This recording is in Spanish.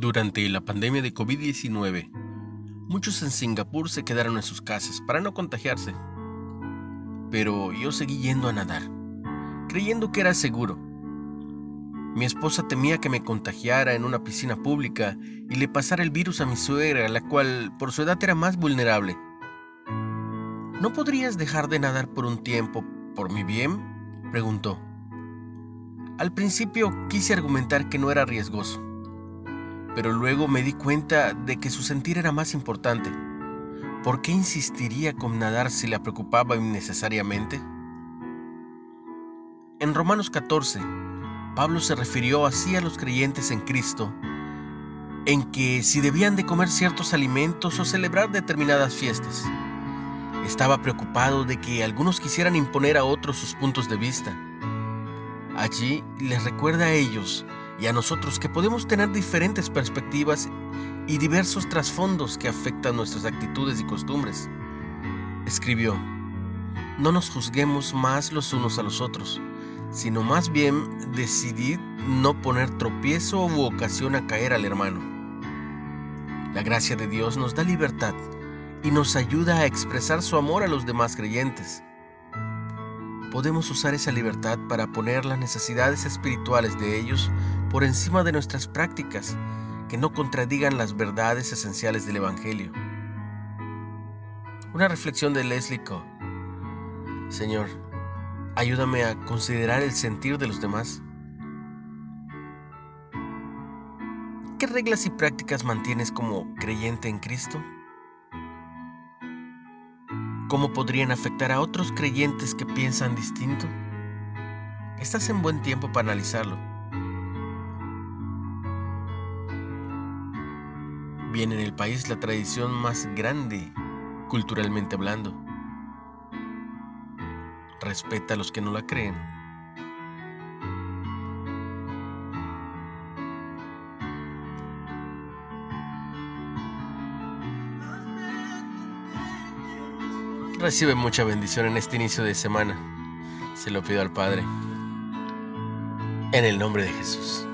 Durante la pandemia de COVID-19, muchos en Singapur se quedaron en sus casas para no contagiarse. Pero yo seguí yendo a nadar, creyendo que era seguro. Mi esposa temía que me contagiara en una piscina pública y le pasara el virus a mi suegra, la cual por su edad era más vulnerable. ¿No podrías dejar de nadar por un tiempo por mi bien? preguntó. Al principio quise argumentar que no era riesgoso pero luego me di cuenta de que su sentir era más importante. ¿Por qué insistiría con nadar si la preocupaba innecesariamente? En Romanos 14, Pablo se refirió así a los creyentes en Cristo, en que si debían de comer ciertos alimentos o celebrar determinadas fiestas. Estaba preocupado de que algunos quisieran imponer a otros sus puntos de vista. Allí les recuerda a ellos y a nosotros que podemos tener diferentes perspectivas y diversos trasfondos que afectan nuestras actitudes y costumbres. Escribió, no nos juzguemos más los unos a los otros, sino más bien decidid no poner tropiezo u ocasión a caer al hermano. La gracia de Dios nos da libertad y nos ayuda a expresar su amor a los demás creyentes podemos usar esa libertad para poner las necesidades espirituales de ellos por encima de nuestras prácticas que no contradigan las verdades esenciales del Evangelio. Una reflexión de Leslie Coe. Señor, ayúdame a considerar el sentir de los demás. ¿Qué reglas y prácticas mantienes como creyente en Cristo? ¿Cómo podrían afectar a otros creyentes que piensan distinto? Estás en buen tiempo para analizarlo. Viene en el país la tradición más grande, culturalmente hablando. Respeta a los que no la creen. Recibe mucha bendición en este inicio de semana. Se lo pido al Padre. En el nombre de Jesús.